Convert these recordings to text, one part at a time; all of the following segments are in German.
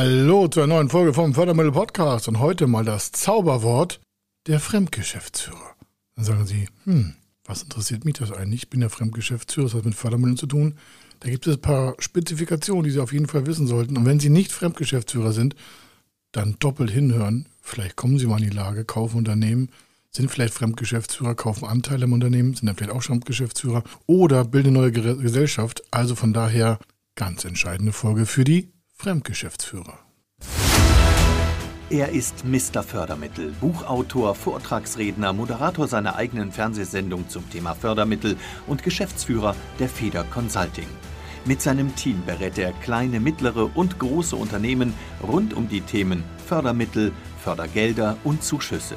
Hallo zu einer neuen Folge vom Fördermittel Podcast und heute mal das Zauberwort der Fremdgeschäftsführer. Dann sagen Sie, hm, was interessiert mich das eigentlich? Ich bin der Fremdgeschäftsführer, das hat mit Fördermitteln zu tun. Da gibt es ein paar Spezifikationen, die Sie auf jeden Fall wissen sollten. Und wenn Sie nicht Fremdgeschäftsführer sind, dann doppelt hinhören. Vielleicht kommen Sie mal in die Lage, kaufen Unternehmen, sind vielleicht Fremdgeschäftsführer, kaufen Anteile im Unternehmen, sind dann vielleicht auch Fremdgeschäftsführer oder bilden eine neue Gesellschaft. Also von daher ganz entscheidende Folge für die Fremdgeschäftsführer. Er ist Mr. Fördermittel, Buchautor, Vortragsredner, Moderator seiner eigenen Fernsehsendung zum Thema Fördermittel und Geschäftsführer der Feder Consulting. Mit seinem Team berät er kleine, mittlere und große Unternehmen rund um die Themen Fördermittel, Fördergelder und Zuschüsse.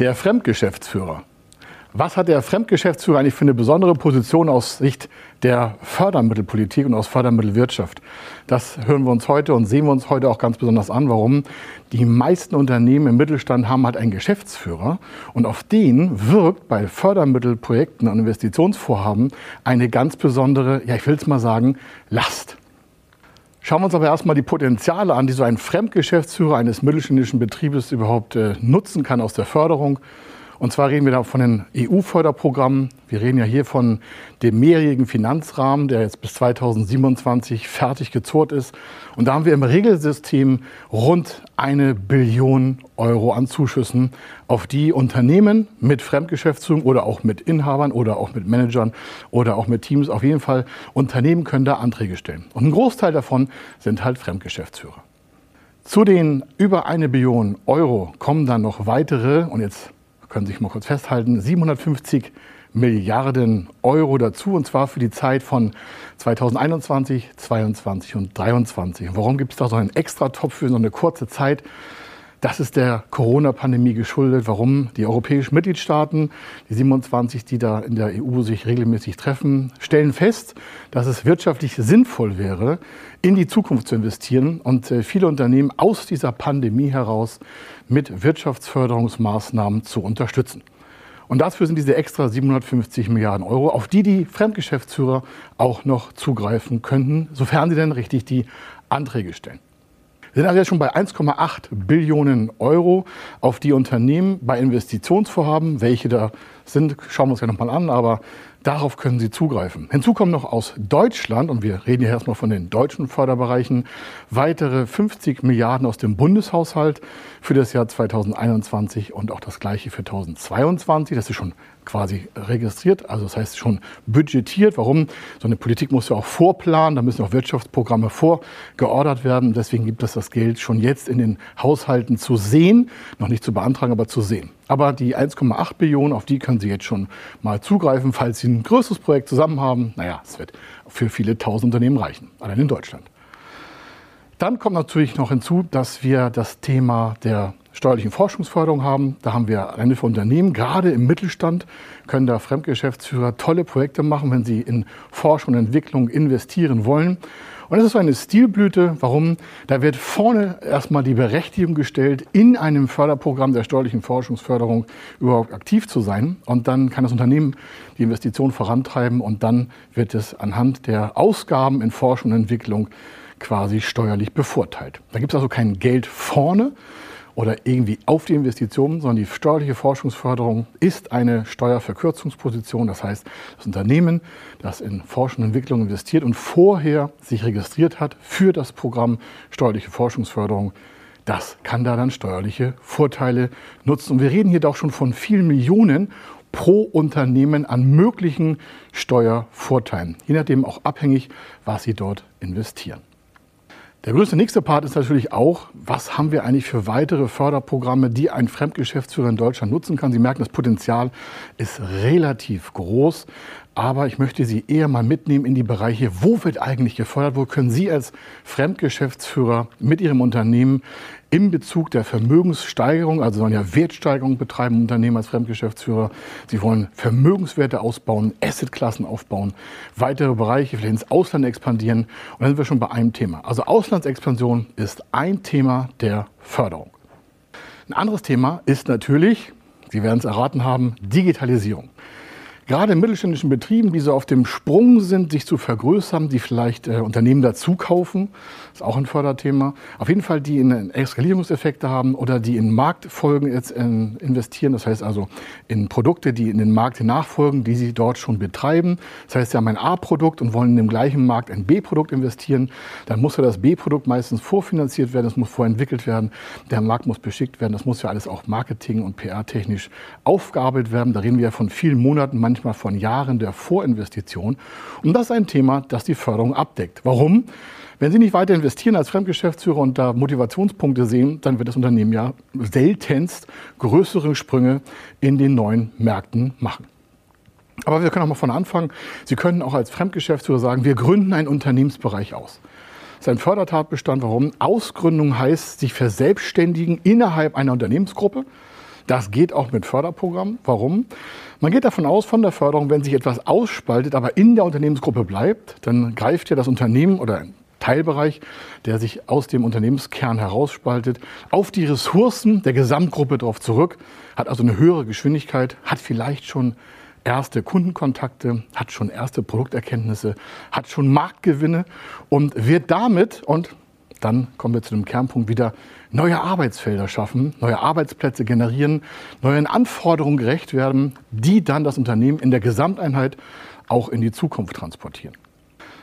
Der Fremdgeschäftsführer. Was hat der Fremdgeschäftsführer eigentlich für eine besondere Position aus Sicht der Fördermittelpolitik und aus Fördermittelwirtschaft? Das hören wir uns heute und sehen wir uns heute auch ganz besonders an. Warum? Die meisten Unternehmen im Mittelstand haben halt einen Geschäftsführer und auf den wirkt bei Fördermittelprojekten und Investitionsvorhaben eine ganz besondere, ja ich will es mal sagen, Last. Schauen wir uns aber erstmal die Potenziale an, die so ein Fremdgeschäftsführer eines mittelständischen Betriebes überhaupt äh, nutzen kann aus der Förderung. Und zwar reden wir da von den EU-Förderprogrammen. Wir reden ja hier von dem mehrjährigen Finanzrahmen, der jetzt bis 2027 fertig gezurrt ist. Und da haben wir im Regelsystem rund eine Billion Euro an Zuschüssen, auf die Unternehmen mit Fremdgeschäftsführung oder auch mit Inhabern oder auch mit Managern oder auch mit Teams, auf jeden Fall Unternehmen können da Anträge stellen. Und ein Großteil davon sind halt Fremdgeschäftsführer. Zu den über eine Billion Euro kommen dann noch weitere, und jetzt können sich mal kurz festhalten, 750 Milliarden Euro dazu, und zwar für die Zeit von 2021, 2022 und 2023. Und warum gibt es da so einen Extratopf für so eine kurze Zeit? Das ist der Corona-Pandemie geschuldet, warum die europäischen Mitgliedstaaten, die 27, die da in der EU sich regelmäßig treffen, stellen fest, dass es wirtschaftlich sinnvoll wäre, in die Zukunft zu investieren und äh, viele Unternehmen aus dieser Pandemie heraus mit Wirtschaftsförderungsmaßnahmen zu unterstützen. Und dafür sind diese extra 750 Milliarden Euro, auf die die Fremdgeschäftsführer auch noch zugreifen könnten, sofern sie denn richtig die Anträge stellen. Wir sind also jetzt schon bei 1,8 Billionen Euro, auf die Unternehmen bei Investitionsvorhaben, welche da sind, schauen wir uns ja nochmal an, aber darauf können sie zugreifen. Hinzu kommen noch aus Deutschland, und wir reden hier erstmal von den deutschen Förderbereichen, weitere 50 Milliarden aus dem Bundeshaushalt für das Jahr 2021 und auch das gleiche für 2022. Das ist schon quasi registriert, also das heißt schon budgetiert. Warum? So eine Politik muss ja auch vorplanen, da müssen auch Wirtschaftsprogramme vorgeordert werden. Deswegen gibt es das Geld schon jetzt in den Haushalten zu sehen, noch nicht zu beantragen, aber zu sehen. Aber die 1,8 Billionen, auf die können Sie jetzt schon mal zugreifen, falls Sie ein größeres Projekt zusammen haben. Naja, es wird für viele tausend Unternehmen reichen, allein in Deutschland. Dann kommt natürlich noch hinzu, dass wir das Thema der steuerlichen Forschungsförderung haben. Da haben wir eine für Unternehmen, gerade im Mittelstand können da Fremdgeschäftsführer tolle Projekte machen, wenn sie in Forschung und Entwicklung investieren wollen. Und das ist so eine Stilblüte. Warum? Da wird vorne erstmal die Berechtigung gestellt, in einem Förderprogramm der steuerlichen Forschungsförderung überhaupt aktiv zu sein. Und dann kann das Unternehmen die Investition vorantreiben und dann wird es anhand der Ausgaben in Forschung und Entwicklung quasi steuerlich bevorteilt. Da gibt es also kein Geld vorne, oder irgendwie auf die Investitionen, sondern die steuerliche Forschungsförderung ist eine Steuerverkürzungsposition. Das heißt, das Unternehmen, das in Forschung und Entwicklung investiert und vorher sich registriert hat für das Programm steuerliche Forschungsförderung, das kann da dann steuerliche Vorteile nutzen. Und wir reden hier doch schon von vielen Millionen pro Unternehmen an möglichen Steuervorteilen, je nachdem auch abhängig, was sie dort investieren. Der größte nächste Part ist natürlich auch, was haben wir eigentlich für weitere Förderprogramme, die ein Fremdgeschäftsführer in Deutschland nutzen kann. Sie merken, das Potenzial ist relativ groß. Aber ich möchte Sie eher mal mitnehmen in die Bereiche, wo wird eigentlich gefördert, wo können Sie als Fremdgeschäftsführer mit Ihrem Unternehmen in Bezug der Vermögenssteigerung, also sollen ja Wertsteigerung betreiben Unternehmen als Fremdgeschäftsführer. Sie wollen Vermögenswerte ausbauen, Assetklassen aufbauen, weitere Bereiche, vielleicht ins Ausland expandieren. Und dann sind wir schon bei einem Thema. Also Auslandsexpansion ist ein Thema der Förderung. Ein anderes Thema ist natürlich, Sie werden es erraten haben, Digitalisierung gerade in mittelständischen Betrieben, die so auf dem Sprung sind, sich zu vergrößern, die vielleicht äh, Unternehmen dazu kaufen, ist auch ein Förderthema. Auf jeden Fall, die in Eskalierungseffekte haben oder die in Marktfolgen jetzt in, äh, investieren, das heißt also in Produkte, die in den Markt nachfolgen, die sie dort schon betreiben. Das heißt, sie haben ein A-Produkt und wollen in dem gleichen Markt ein B-Produkt investieren. Dann muss ja das B-Produkt meistens vorfinanziert werden, es muss vorentwickelt werden, der Markt muss beschickt werden, das muss ja alles auch Marketing- und PR-technisch aufgearbeitet werden. Da reden wir ja von vielen Monaten, manchmal manchmal von Jahren der Vorinvestition. Und das ist ein Thema, das die Förderung abdeckt. Warum? Wenn Sie nicht weiter investieren als Fremdgeschäftsführer und da Motivationspunkte sehen, dann wird das Unternehmen ja seltenst größere Sprünge in den neuen Märkten machen. Aber wir können auch mal von Anfang, Sie können auch als Fremdgeschäftsführer sagen, wir gründen einen Unternehmensbereich aus. Das ist ein Fördertatbestand. Warum? Ausgründung heißt, sich verselbstständigen innerhalb einer Unternehmensgruppe. Das geht auch mit Förderprogrammen. Warum? Man geht davon aus, von der Förderung, wenn sich etwas ausspaltet, aber in der Unternehmensgruppe bleibt, dann greift ja das Unternehmen oder ein Teilbereich, der sich aus dem Unternehmenskern herausspaltet, auf die Ressourcen der Gesamtgruppe darauf zurück, hat also eine höhere Geschwindigkeit, hat vielleicht schon erste Kundenkontakte, hat schon erste Produkterkenntnisse, hat schon Marktgewinne und wird damit, und dann kommen wir zu dem Kernpunkt wieder, neue Arbeitsfelder schaffen, neue Arbeitsplätze generieren, neuen Anforderungen gerecht werden, die dann das Unternehmen in der Gesamteinheit auch in die Zukunft transportieren.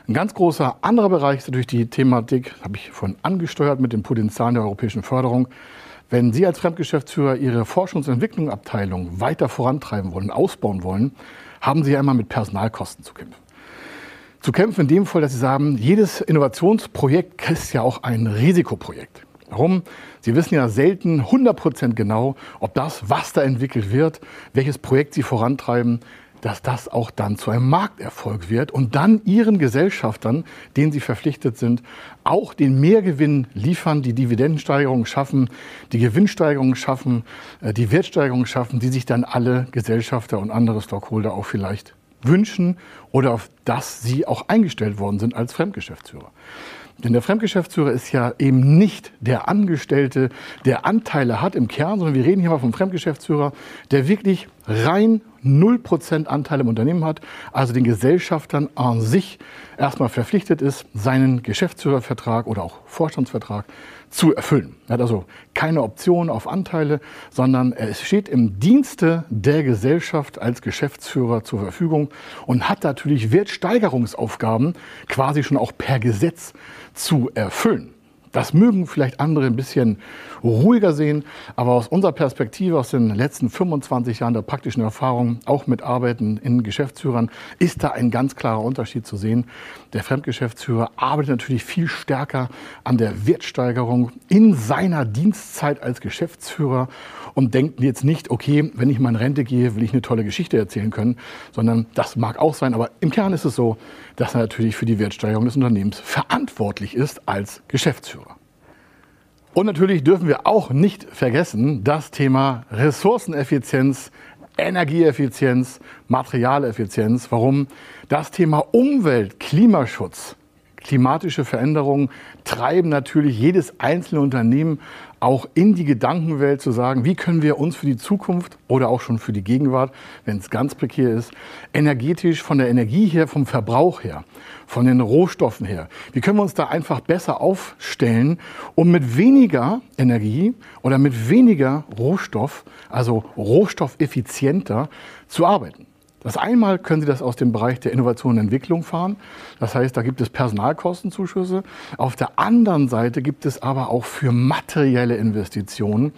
Ein ganz großer anderer Bereich ist natürlich die Thematik, habe ich vorhin angesteuert mit dem Potenzial der europäischen Förderung. Wenn Sie als Fremdgeschäftsführer Ihre Forschungs- und Entwicklungsabteilung weiter vorantreiben wollen, ausbauen wollen, haben Sie ja immer mit Personalkosten zu kämpfen zu kämpfen in dem Fall, dass Sie sagen, jedes Innovationsprojekt ist ja auch ein Risikoprojekt. Warum? Sie wissen ja selten 100 genau, ob das, was da entwickelt wird, welches Projekt Sie vorantreiben, dass das auch dann zu einem Markterfolg wird und dann Ihren Gesellschaftern, denen Sie verpflichtet sind, auch den Mehrgewinn liefern, die Dividendensteigerung schaffen, die Gewinnsteigerung schaffen, äh, die Wertsteigerung schaffen, die sich dann alle Gesellschafter und andere Stockholder auch vielleicht wünschen oder auf das Sie auch eingestellt worden sind als Fremdgeschäftsführer. Denn der Fremdgeschäftsführer ist ja eben nicht der Angestellte, der Anteile hat im Kern, sondern wir reden hier mal vom Fremdgeschäftsführer, der wirklich rein 0% Anteil im Unternehmen hat, also den Gesellschaftern an sich erstmal verpflichtet ist, seinen Geschäftsführervertrag oder auch Vorstandsvertrag zu erfüllen. Er hat also keine Option auf Anteile, sondern er steht im Dienste der Gesellschaft als Geschäftsführer zur Verfügung und hat natürlich Wertsteigerungsaufgaben quasi schon auch per Gesetz zu erfüllen. Das mögen vielleicht andere ein bisschen ruhiger sehen, aber aus unserer Perspektive, aus den letzten 25 Jahren der praktischen Erfahrung, auch mit Arbeiten in Geschäftsführern, ist da ein ganz klarer Unterschied zu sehen. Der Fremdgeschäftsführer arbeitet natürlich viel stärker an der Wertsteigerung in seiner Dienstzeit als Geschäftsführer und denkt jetzt nicht, okay, wenn ich mal in Rente gehe, will ich eine tolle Geschichte erzählen können, sondern das mag auch sein, aber im Kern ist es so, dass er natürlich für die Wertsteigerung des Unternehmens verantwortlich ist als Geschäftsführer. Und natürlich dürfen wir auch nicht vergessen das Thema Ressourceneffizienz, Energieeffizienz, Materialeffizienz. Warum? Das Thema Umwelt, Klimaschutz, klimatische Veränderungen treiben natürlich jedes einzelne Unternehmen auch in die Gedankenwelt zu sagen, wie können wir uns für die Zukunft oder auch schon für die Gegenwart, wenn es ganz prekär ist, energetisch von der Energie her, vom Verbrauch her, von den Rohstoffen her, wie können wir uns da einfach besser aufstellen, um mit weniger Energie oder mit weniger Rohstoff, also rohstoffeffizienter zu arbeiten. Das einmal können Sie das aus dem Bereich der Innovation und Entwicklung fahren. Das heißt, da gibt es Personalkostenzuschüsse. Auf der anderen Seite gibt es aber auch für materielle Investitionen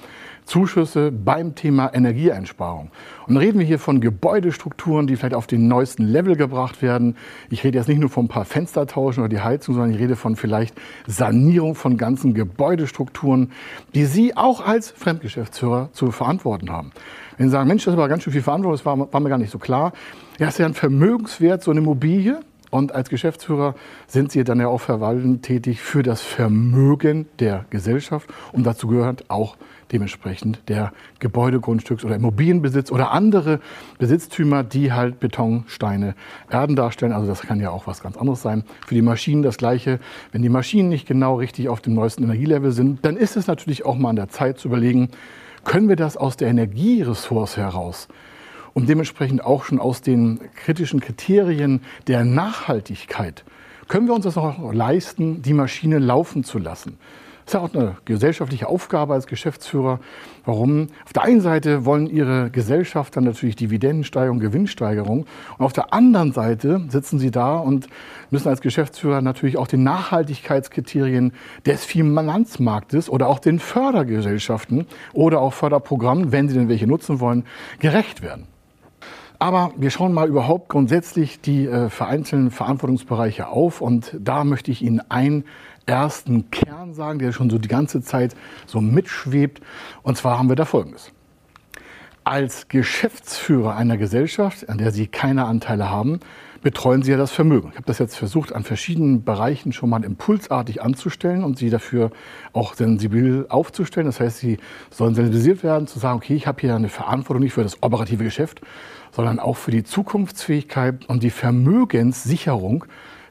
Zuschüsse beim Thema Energieeinsparung. Und reden wir hier von Gebäudestrukturen, die vielleicht auf den neuesten Level gebracht werden. Ich rede jetzt nicht nur von ein paar Fenstertauschen oder die Heizung, sondern ich rede von vielleicht Sanierung von ganzen Gebäudestrukturen, die Sie auch als Fremdgeschäftsführer zu verantworten haben. Wenn Sie sagen, Mensch, das war ganz schön viel Verantwortung, das war, war mir gar nicht so klar. Ja, ist ja ein Vermögenswert, so eine Immobilie. Und als Geschäftsführer sind Sie dann ja auch verwaltend tätig für das Vermögen der Gesellschaft. Und dazu gehört auch dementsprechend der Gebäudegrundstücks- oder Immobilienbesitz oder andere Besitztümer, die halt Beton, Steine, Erden darstellen. Also das kann ja auch was ganz anderes sein. Für die Maschinen das Gleiche. Wenn die Maschinen nicht genau richtig auf dem neuesten Energielevel sind, dann ist es natürlich auch mal an der Zeit zu überlegen, können wir das aus der Energieressource heraus und dementsprechend auch schon aus den kritischen Kriterien der Nachhaltigkeit, können wir uns das auch leisten, die Maschine laufen zu lassen. Das ist ja auch eine gesellschaftliche Aufgabe als Geschäftsführer. Warum? Auf der einen Seite wollen Ihre Gesellschafter natürlich Dividendensteigerung, Gewinnsteigerung. Und auf der anderen Seite sitzen Sie da und müssen als Geschäftsführer natürlich auch den Nachhaltigkeitskriterien des Finanzmarktes oder auch den Fördergesellschaften oder auch Förderprogrammen, wenn Sie denn welche nutzen wollen, gerecht werden. Aber wir schauen mal überhaupt grundsätzlich die äh, vereinzelten Verantwortungsbereiche auf und da möchte ich Ihnen einen ersten Kern sagen, der schon so die ganze Zeit so mitschwebt. Und zwar haben wir da Folgendes. Als Geschäftsführer einer Gesellschaft, an der Sie keine Anteile haben, betreuen Sie ja das Vermögen. Ich habe das jetzt versucht, an verschiedenen Bereichen schon mal impulsartig anzustellen und Sie dafür auch sensibel aufzustellen. Das heißt, Sie sollen sensibilisiert werden, zu sagen, okay, ich habe hier eine Verantwortung nicht für das operative Geschäft, sondern auch für die Zukunftsfähigkeit und die Vermögenssicherung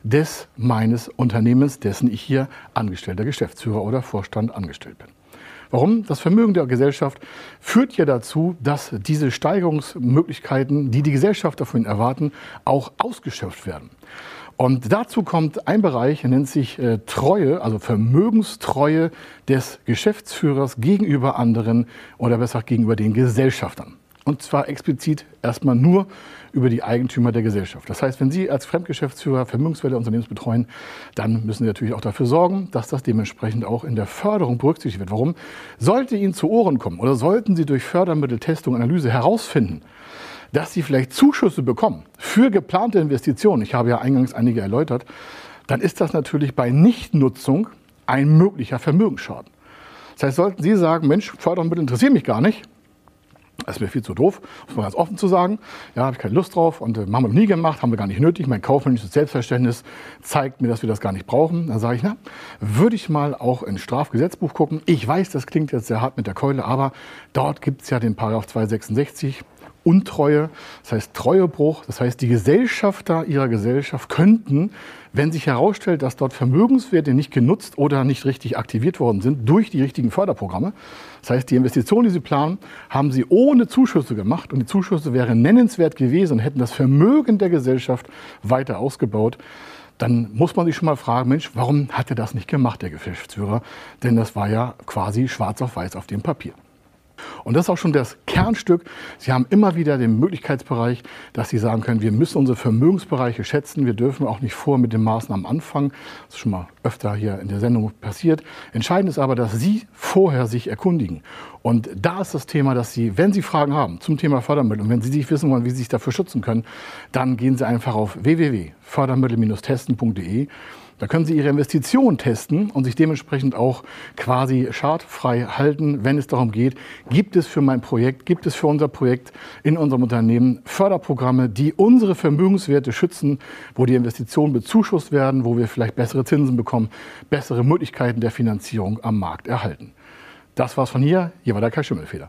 des meines Unternehmens, dessen ich hier angestellter Geschäftsführer oder Vorstand angestellt bin. Warum? Das Vermögen der Gesellschaft führt ja dazu, dass diese Steigerungsmöglichkeiten, die die Gesellschaft davon erwarten, auch ausgeschöpft werden. Und dazu kommt ein Bereich, der nennt sich äh, Treue, also Vermögenstreue des Geschäftsführers gegenüber anderen oder besser gegenüber den Gesellschaftern. Und zwar explizit erstmal nur über die Eigentümer der Gesellschaft. Das heißt, wenn Sie als Fremdgeschäftsführer Vermögenswerte Unternehmens betreuen, dann müssen Sie natürlich auch dafür sorgen, dass das dementsprechend auch in der Förderung berücksichtigt wird. Warum? Sollte Ihnen zu Ohren kommen oder sollten Sie durch Fördermittel, Testung, Analyse herausfinden, dass Sie vielleicht Zuschüsse bekommen für geplante Investitionen, ich habe ja eingangs einige erläutert, dann ist das natürlich bei Nichtnutzung ein möglicher Vermögensschaden. Das heißt, sollten Sie sagen, Mensch, Fördermittel interessieren mich gar nicht, das ist mir viel zu doof, muss man ganz offen zu sagen. Ja, habe ich keine Lust drauf und äh, haben wir nie gemacht, haben wir gar nicht nötig. Mein kaufmännisches Selbstverständnis zeigt mir, dass wir das gar nicht brauchen. Dann sage ich, na, würde ich mal auch ins Strafgesetzbuch gucken. Ich weiß, das klingt jetzt sehr hart mit der Keule, aber dort gibt es ja den Paragraph 266 Untreue, das heißt Treuebruch. Das heißt, die Gesellschafter ihrer Gesellschaft könnten, wenn sich herausstellt, dass dort Vermögenswerte nicht genutzt oder nicht richtig aktiviert worden sind durch die richtigen Förderprogramme, das heißt, die Investitionen, die sie planen, haben sie ohne Zuschüsse gemacht und die Zuschüsse wären nennenswert gewesen und hätten das Vermögen der Gesellschaft weiter ausgebaut dann muss man sich schon mal fragen, Mensch, warum hat er das nicht gemacht, der Geschäftsführer? Denn das war ja quasi schwarz auf weiß auf dem Papier. Und das ist auch schon das Kernstück. Sie haben immer wieder den Möglichkeitsbereich, dass Sie sagen können, wir müssen unsere Vermögensbereiche schätzen. Wir dürfen auch nicht vor mit den Maßnahmen anfangen. Das ist schon mal öfter hier in der Sendung passiert. Entscheidend ist aber, dass Sie vorher sich erkundigen. Und da ist das Thema, dass Sie, wenn Sie Fragen haben zum Thema Fördermittel und wenn Sie sich wissen wollen, wie Sie sich dafür schützen können, dann gehen Sie einfach auf www.fördermittel-testen.de da können Sie Ihre Investition testen und sich dementsprechend auch quasi schadfrei halten, wenn es darum geht, gibt es für mein Projekt, gibt es für unser Projekt in unserem Unternehmen Förderprogramme, die unsere Vermögenswerte schützen, wo die Investitionen bezuschusst werden, wo wir vielleicht bessere Zinsen bekommen, bessere Möglichkeiten der Finanzierung am Markt erhalten. Das war's von hier. Hier war der Kai Schimmelfeder.